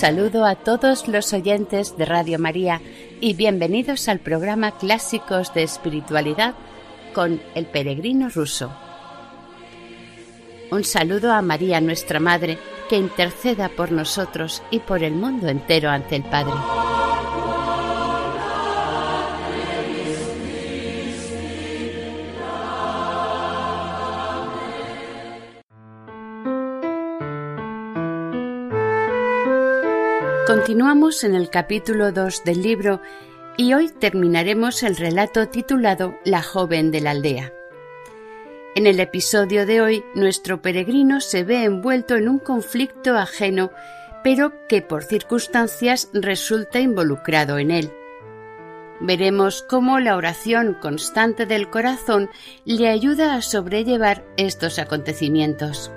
Saludo a todos los oyentes de Radio María y bienvenidos al programa Clásicos de Espiritualidad con el peregrino ruso. Un saludo a María, nuestra Madre, que interceda por nosotros y por el mundo entero ante el Padre. Continuamos en el capítulo 2 del libro y hoy terminaremos el relato titulado La joven de la aldea. En el episodio de hoy, nuestro peregrino se ve envuelto en un conflicto ajeno, pero que por circunstancias resulta involucrado en él. Veremos cómo la oración constante del corazón le ayuda a sobrellevar estos acontecimientos.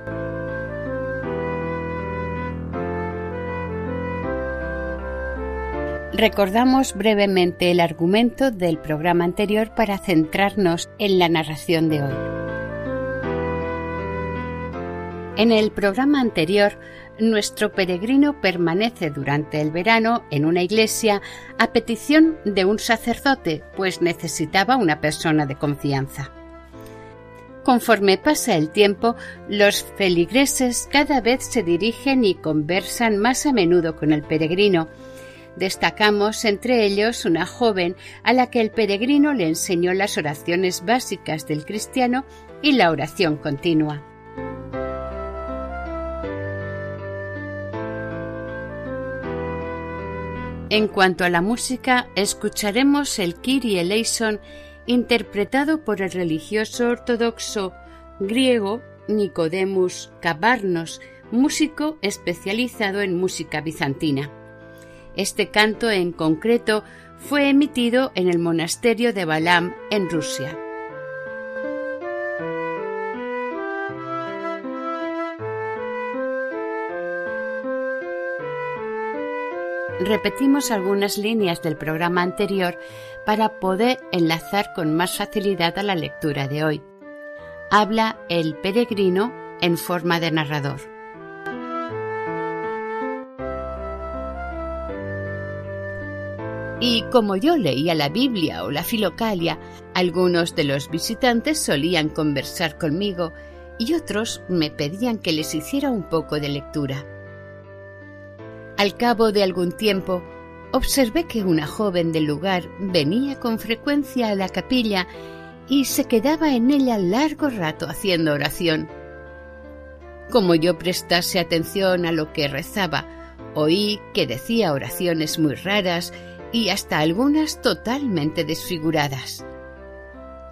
Recordamos brevemente el argumento del programa anterior para centrarnos en la narración de hoy. En el programa anterior, nuestro peregrino permanece durante el verano en una iglesia a petición de un sacerdote, pues necesitaba una persona de confianza. Conforme pasa el tiempo, los feligreses cada vez se dirigen y conversan más a menudo con el peregrino, Destacamos entre ellos una joven a la que el peregrino le enseñó las oraciones básicas del cristiano y la oración continua. En cuanto a la música, escucharemos el Kyrie eleison interpretado por el religioso ortodoxo griego Nicodemus Cabarnos, músico especializado en música bizantina. Este canto en concreto fue emitido en el monasterio de Balam en Rusia. Repetimos algunas líneas del programa anterior para poder enlazar con más facilidad a la lectura de hoy. Habla el peregrino en forma de narrador. Y como yo leía la Biblia o la Filocalia, algunos de los visitantes solían conversar conmigo y otros me pedían que les hiciera un poco de lectura. Al cabo de algún tiempo, observé que una joven del lugar venía con frecuencia a la capilla y se quedaba en ella largo rato haciendo oración. Como yo prestase atención a lo que rezaba, oí que decía oraciones muy raras y hasta algunas totalmente desfiguradas.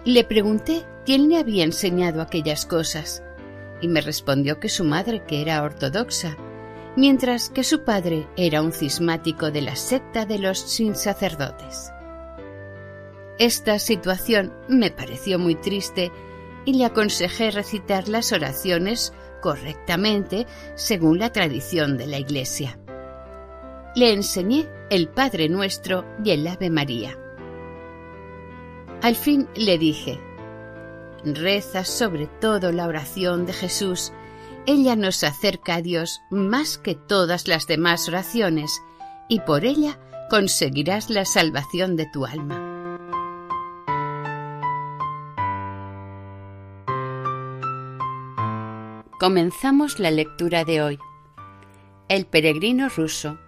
Le pregunté quién le había enseñado aquellas cosas, y me respondió que su madre, que era ortodoxa, mientras que su padre era un cismático de la secta de los sin sacerdotes. Esta situación me pareció muy triste y le aconsejé recitar las oraciones correctamente según la tradición de la Iglesia le enseñé el Padre Nuestro y el Ave María. Al fin le dije, reza sobre todo la oración de Jesús, ella nos acerca a Dios más que todas las demás oraciones, y por ella conseguirás la salvación de tu alma. Comenzamos la lectura de hoy. El peregrino ruso,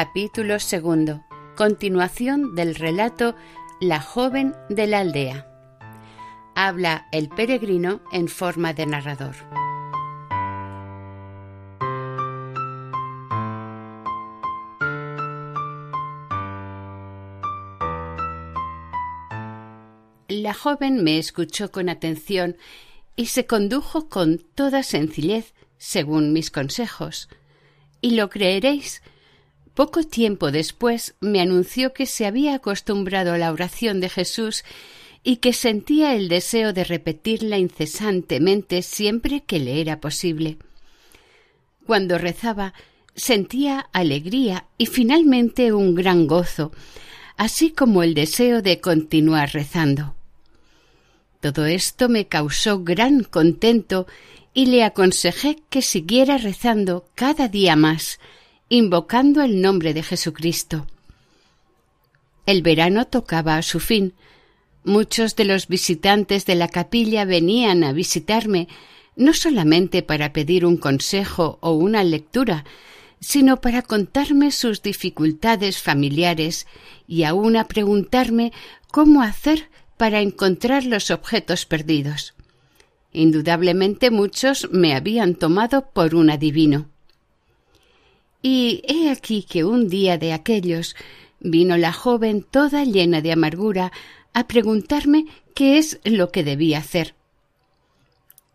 capítulo segundo, continuación del relato La joven de la aldea. Habla el peregrino en forma de narrador. La joven me escuchó con atención y se condujo con toda sencillez según mis consejos. Y lo creeréis, poco tiempo después me anunció que se había acostumbrado a la oración de Jesús y que sentía el deseo de repetirla incesantemente siempre que le era posible. Cuando rezaba sentía alegría y finalmente un gran gozo, así como el deseo de continuar rezando. Todo esto me causó gran contento y le aconsejé que siguiera rezando cada día más, invocando el nombre de Jesucristo. El verano tocaba a su fin. Muchos de los visitantes de la capilla venían a visitarme, no solamente para pedir un consejo o una lectura, sino para contarme sus dificultades familiares y aun a preguntarme cómo hacer para encontrar los objetos perdidos. Indudablemente muchos me habían tomado por un adivino. Y he aquí que un día de aquellos vino la joven toda llena de amargura a preguntarme qué es lo que debía hacer.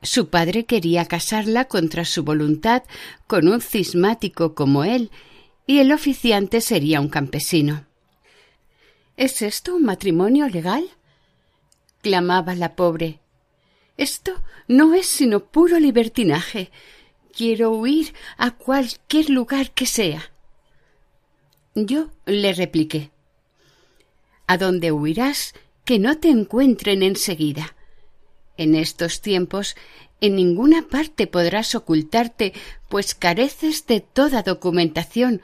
Su padre quería casarla contra su voluntad con un cismático como él, y el oficiante sería un campesino. ¿Es esto un matrimonio legal? clamaba la pobre. Esto no es sino puro libertinaje. Quiero huir a cualquier lugar que sea. Yo le repliqué A dónde huirás que no te encuentren enseguida. En estos tiempos en ninguna parte podrás ocultarte, pues careces de toda documentación.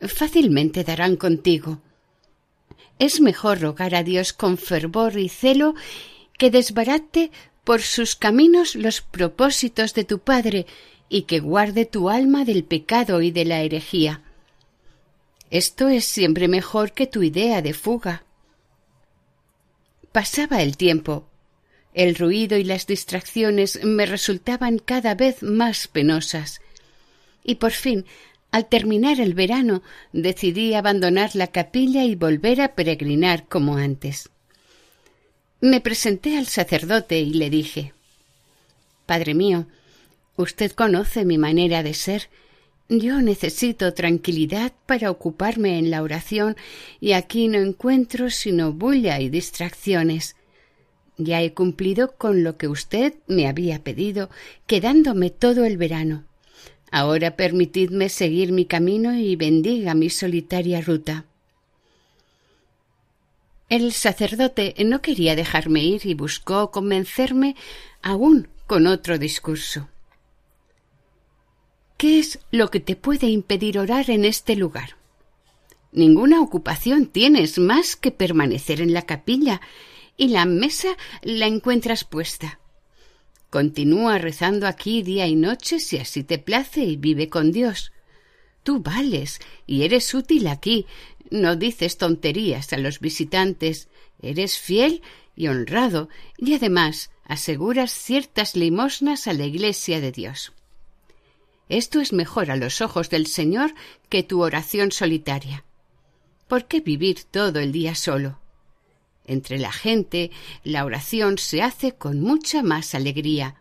Fácilmente darán contigo. Es mejor rogar a Dios con fervor y celo que desbarate por sus caminos los propósitos de tu Padre y que guarde tu alma del pecado y de la herejía. Esto es siempre mejor que tu idea de fuga. Pasaba el tiempo. El ruido y las distracciones me resultaban cada vez más penosas. Y por fin al terminar el verano decidí abandonar la capilla y volver a peregrinar como antes. Me presenté al sacerdote y le dije Padre mío, usted conoce mi manera de ser. Yo necesito tranquilidad para ocuparme en la oración y aquí no encuentro sino bulla y distracciones. Ya he cumplido con lo que usted me había pedido, quedándome todo el verano. Ahora permitidme seguir mi camino y bendiga mi solitaria ruta. El sacerdote no quería dejarme ir y buscó convencerme aún con otro discurso. ¿Qué es lo que te puede impedir orar en este lugar? Ninguna ocupación tienes más que permanecer en la capilla y la mesa la encuentras puesta. Continúa rezando aquí día y noche si así te place y vive con Dios. Tú vales y eres útil aquí. No dices tonterías a los visitantes. Eres fiel y honrado y además aseguras ciertas limosnas a la Iglesia de Dios. Esto es mejor a los ojos del Señor que tu oración solitaria. ¿Por qué vivir todo el día solo? Entre la gente la oración se hace con mucha más alegría.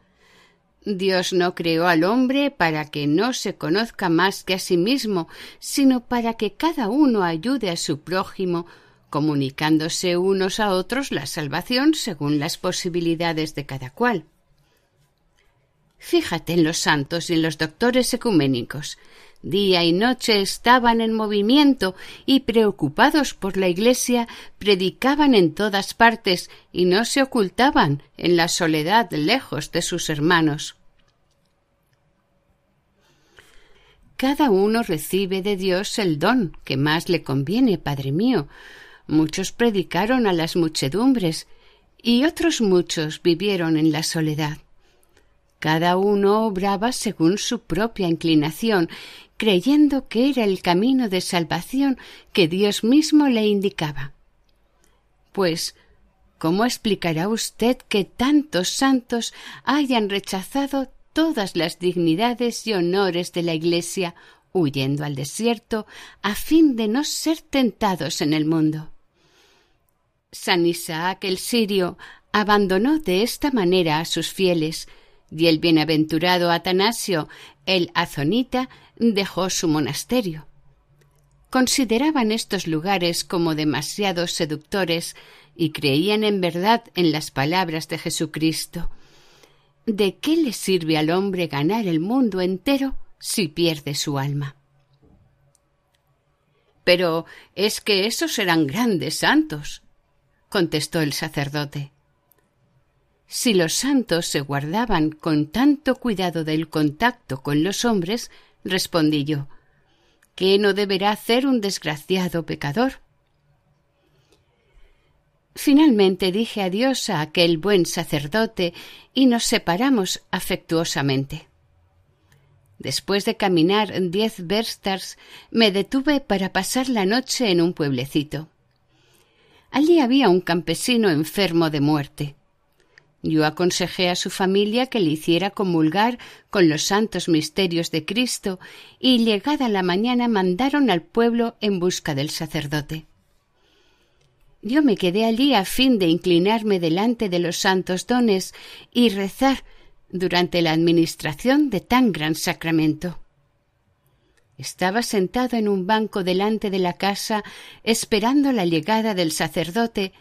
Dios no creó al hombre para que no se conozca más que a sí mismo, sino para que cada uno ayude a su prójimo, comunicándose unos a otros la salvación según las posibilidades de cada cual. Fíjate en los santos y en los doctores ecuménicos. Día y noche estaban en movimiento y preocupados por la Iglesia predicaban en todas partes y no se ocultaban en la soledad lejos de sus hermanos. Cada uno recibe de Dios el don que más le conviene, Padre mío. Muchos predicaron a las muchedumbres y otros muchos vivieron en la soledad. Cada uno obraba según su propia inclinación, creyendo que era el camino de salvación que Dios mismo le indicaba. Pues, ¿cómo explicará usted que tantos santos hayan rechazado todas las dignidades y honores de la Iglesia, huyendo al desierto a fin de no ser tentados en el mundo? San Isaac el sirio abandonó de esta manera a sus fieles, y el bienaventurado Atanasio el azonita dejó su monasterio. Consideraban estos lugares como demasiado seductores y creían en verdad en las palabras de Jesucristo. ¿De qué le sirve al hombre ganar el mundo entero si pierde su alma? Pero es que esos eran grandes santos, contestó el sacerdote. Si los santos se guardaban con tanto cuidado del contacto con los hombres, respondí yo, ¿qué no deberá hacer un desgraciado pecador? Finalmente dije adiós a aquel buen sacerdote y nos separamos afectuosamente. Después de caminar diez verstas, me detuve para pasar la noche en un pueblecito. Allí había un campesino enfermo de muerte. Yo aconsejé a su familia que le hiciera comulgar con los santos misterios de Cristo y llegada la mañana mandaron al pueblo en busca del sacerdote. Yo me quedé allí a fin de inclinarme delante de los santos dones y rezar durante la administración de tan gran sacramento. Estaba sentado en un banco delante de la casa esperando la llegada del sacerdote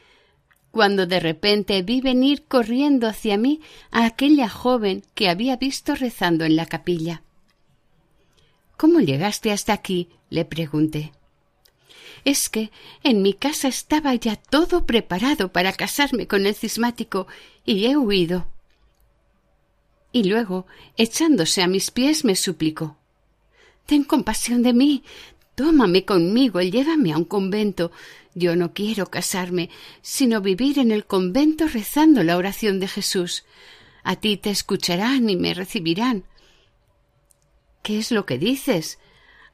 cuando de repente vi venir corriendo hacia mí a aquella joven que había visto rezando en la capilla. ¿Cómo llegaste hasta aquí? le pregunté. Es que en mi casa estaba ya todo preparado para casarme con el cismático y he huido. Y luego, echándose a mis pies, me suplicó Ten compasión de mí, tómame conmigo y llévame a un convento. Yo no quiero casarme, sino vivir en el convento rezando la oración de Jesús. A ti te escucharán y me recibirán. ¿Qué es lo que dices?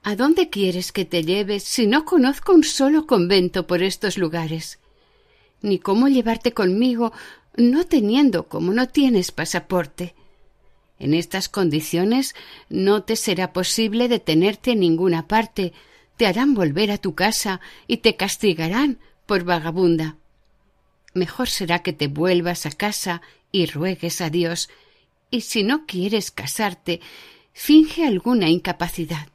¿A dónde quieres que te lleves si no conozco un solo convento por estos lugares? Ni cómo llevarte conmigo no teniendo como no tienes pasaporte. En estas condiciones no te será posible detenerte en ninguna parte, te harán volver a tu casa y te castigarán por vagabunda. Mejor será que te vuelvas a casa y ruegues a Dios, y si no quieres casarte, finge alguna incapacidad.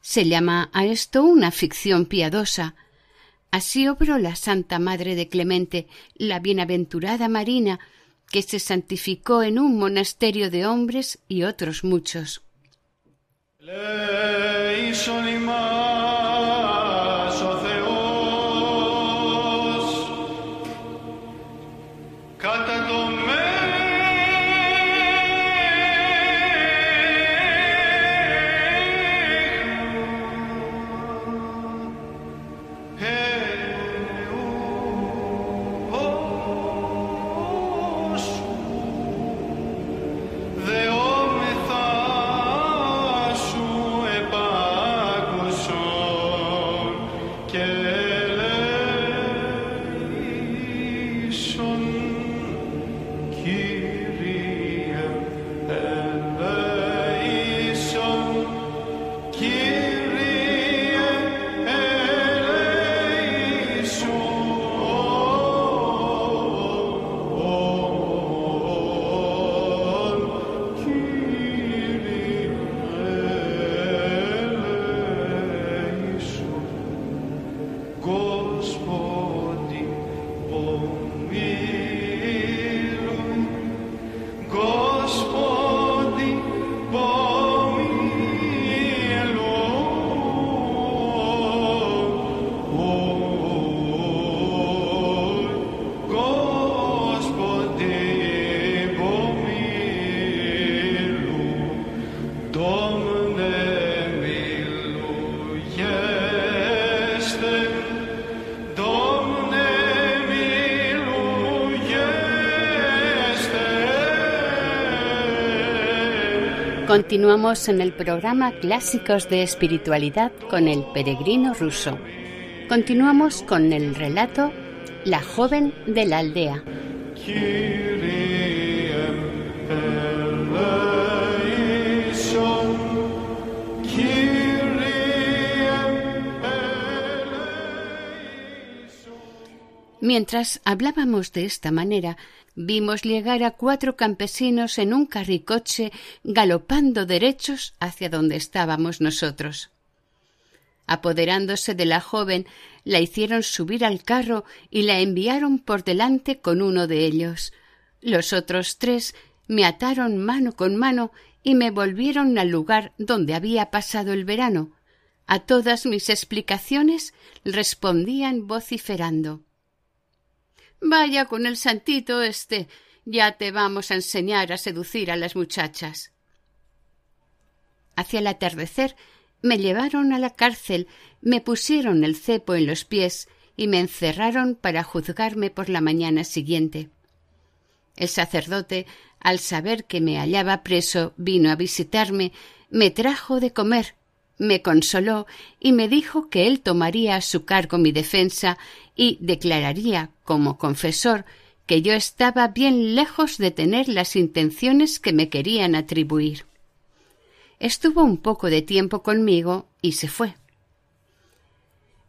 Se llama a esto una ficción piadosa. Así obró la Santa Madre de Clemente, la bienaventurada Marina, que se santificó en un monasterio de hombres y otros muchos. ليس لما Continuamos en el programa Clásicos de Espiritualidad con el peregrino ruso. Continuamos con el relato La joven de la aldea. Mientras hablábamos de esta manera, vimos llegar a cuatro campesinos en un carricoche galopando derechos hacia donde estábamos nosotros. Apoderándose de la joven, la hicieron subir al carro y la enviaron por delante con uno de ellos. Los otros tres me ataron mano con mano y me volvieron al lugar donde había pasado el verano. A todas mis explicaciones respondían vociferando Vaya con el santito este. Ya te vamos a enseñar a seducir a las muchachas. Hacia el atardecer me llevaron a la cárcel, me pusieron el cepo en los pies y me encerraron para juzgarme por la mañana siguiente. El sacerdote, al saber que me hallaba preso, vino a visitarme, me trajo de comer, me consoló y me dijo que él tomaría a su cargo mi defensa y declararía como confesor que yo estaba bien lejos de tener las intenciones que me querían atribuir. Estuvo un poco de tiempo conmigo y se fue.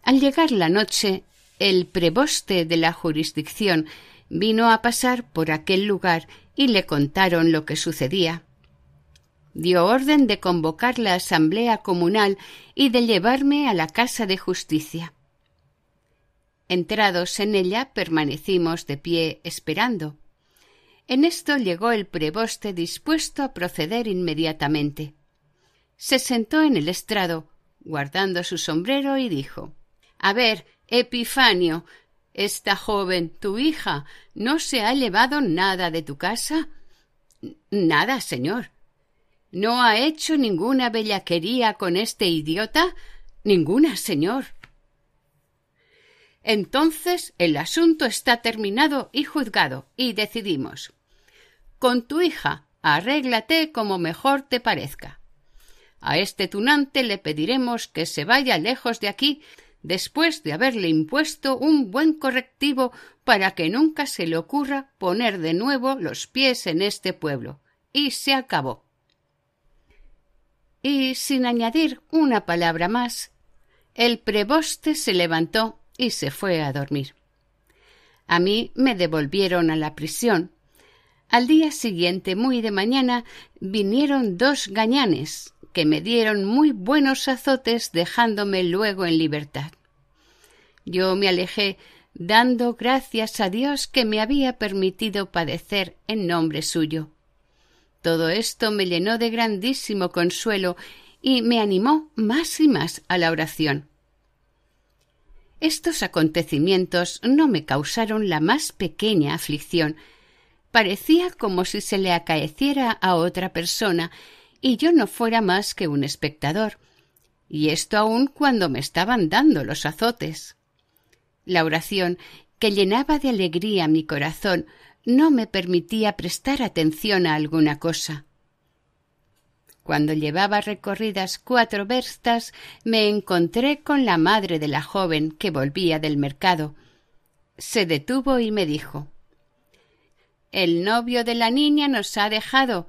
Al llegar la noche, el preboste de la jurisdicción vino a pasar por aquel lugar y le contaron lo que sucedía. Dio orden de convocar la asamblea comunal y de llevarme a la casa de justicia. Entrados en ella permanecimos de pie esperando. En esto llegó el preboste dispuesto a proceder inmediatamente. Se sentó en el estrado, guardando su sombrero, y dijo A ver, Epifanio, esta joven, tu hija, ¿no se ha llevado nada de tu casa? Nada, señor. ¿No ha hecho ninguna bellaquería con este idiota? Ninguna, señor. Entonces el asunto está terminado y juzgado, y decidimos. Con tu hija, arréglate como mejor te parezca. A este tunante le pediremos que se vaya lejos de aquí después de haberle impuesto un buen correctivo para que nunca se le ocurra poner de nuevo los pies en este pueblo. Y se acabó. Y sin añadir una palabra más, el preboste se levantó y se fue a dormir. A mí me devolvieron a la prisión. Al día siguiente, muy de mañana, vinieron dos gañanes, que me dieron muy buenos azotes dejándome luego en libertad. Yo me alejé dando gracias a Dios que me había permitido padecer en nombre suyo. Todo esto me llenó de grandísimo consuelo y me animó más y más a la oración. Estos acontecimientos no me causaron la más pequeña aflicción. Parecía como si se le acaeciera a otra persona y yo no fuera más que un espectador, y esto aun cuando me estaban dando los azotes. La oración, que llenaba de alegría mi corazón, no me permitía prestar atención a alguna cosa. Cuando llevaba recorridas cuatro verstas, me encontré con la madre de la joven que volvía del mercado. Se detuvo y me dijo El novio de la niña nos ha dejado.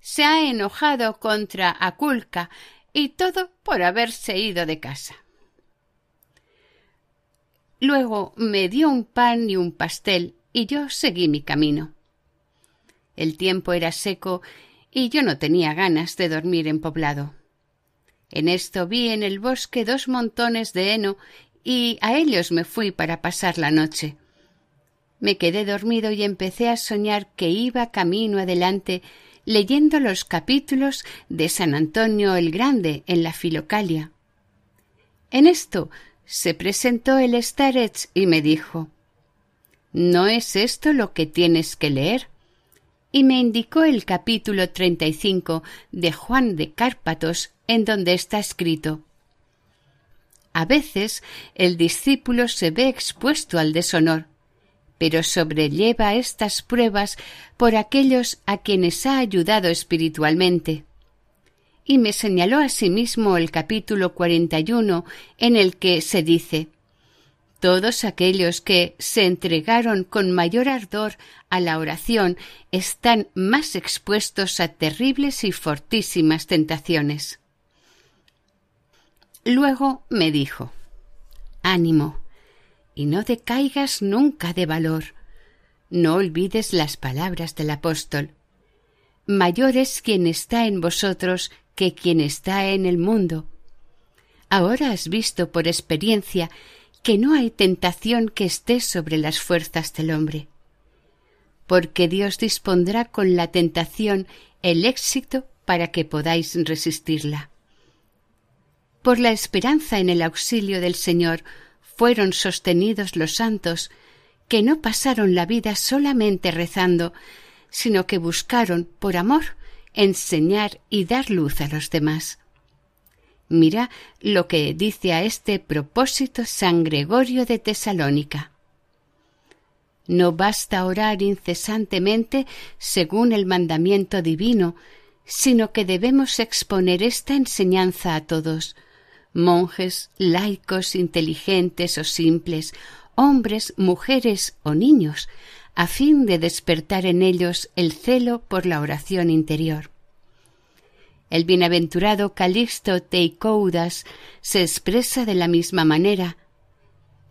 Se ha enojado contra Aculca y todo por haberse ido de casa. Luego me dio un pan y un pastel y yo seguí mi camino. El tiempo era seco y yo no tenía ganas de dormir en poblado. En esto vi en el bosque dos montones de heno y a ellos me fui para pasar la noche. Me quedé dormido y empecé a soñar que iba camino adelante leyendo los capítulos de San Antonio el Grande en la Filocalia. En esto se presentó el starets y me dijo ¿No es esto lo que tienes que leer? y me indicó el capítulo treinta y cinco de Juan de Cárpatos, en donde está escrito A veces el discípulo se ve expuesto al deshonor, pero sobrelleva estas pruebas por aquellos a quienes ha ayudado espiritualmente, y me señaló asimismo el capítulo 41 en el que se dice todos aquellos que se entregaron con mayor ardor a la oración están más expuestos a terribles y fortísimas tentaciones. Luego me dijo Ánimo, y no decaigas nunca de valor. No olvides las palabras del apóstol. Mayor es quien está en vosotros que quien está en el mundo. Ahora has visto por experiencia que no hay tentación que esté sobre las fuerzas del hombre, porque Dios dispondrá con la tentación el éxito para que podáis resistirla. Por la esperanza en el auxilio del Señor fueron sostenidos los santos, que no pasaron la vida solamente rezando, sino que buscaron, por amor, enseñar y dar luz a los demás. Mira lo que dice a este propósito San Gregorio de Tesalónica. No basta orar incesantemente según el mandamiento divino, sino que debemos exponer esta enseñanza a todos, monjes, laicos, inteligentes o simples, hombres, mujeres o niños, a fin de despertar en ellos el celo por la oración interior. El bienaventurado Calixto Teicoudas se expresa de la misma manera.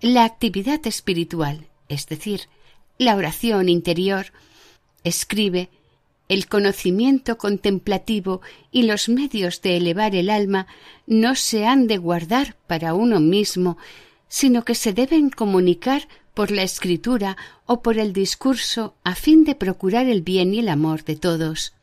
La actividad espiritual, es decir, la oración interior, escribe el conocimiento contemplativo y los medios de elevar el alma no se han de guardar para uno mismo, sino que se deben comunicar por la escritura o por el discurso a fin de procurar el bien y el amor de todos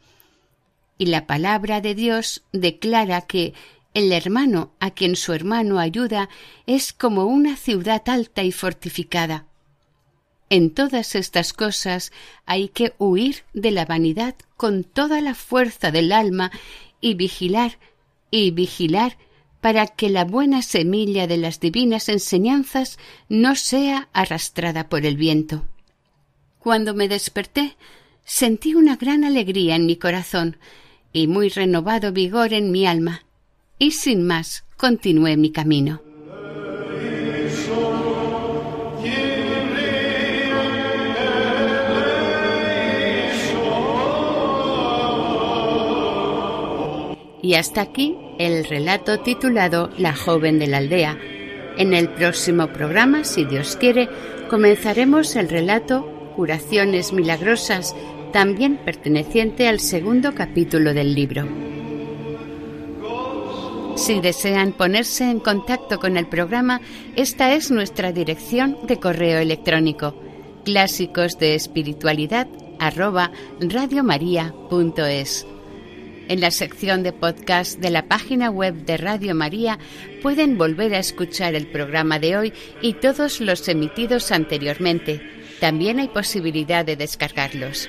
y la palabra de Dios declara que el hermano a quien su hermano ayuda es como una ciudad alta y fortificada. En todas estas cosas hay que huir de la vanidad con toda la fuerza del alma y vigilar y vigilar para que la buena semilla de las divinas enseñanzas no sea arrastrada por el viento. Cuando me desperté, sentí una gran alegría en mi corazón, y muy renovado vigor en mi alma, y sin más continué mi camino. Y hasta aquí el relato titulado La joven de la aldea. En el próximo programa, si Dios quiere, comenzaremos el relato Curaciones Milagrosas también perteneciente al segundo capítulo del libro. Si desean ponerse en contacto con el programa, esta es nuestra dirección de correo electrónico clásicos de espiritualidad. En la sección de podcast de la página web de Radio María pueden volver a escuchar el programa de hoy y todos los emitidos anteriormente. También hay posibilidad de descargarlos.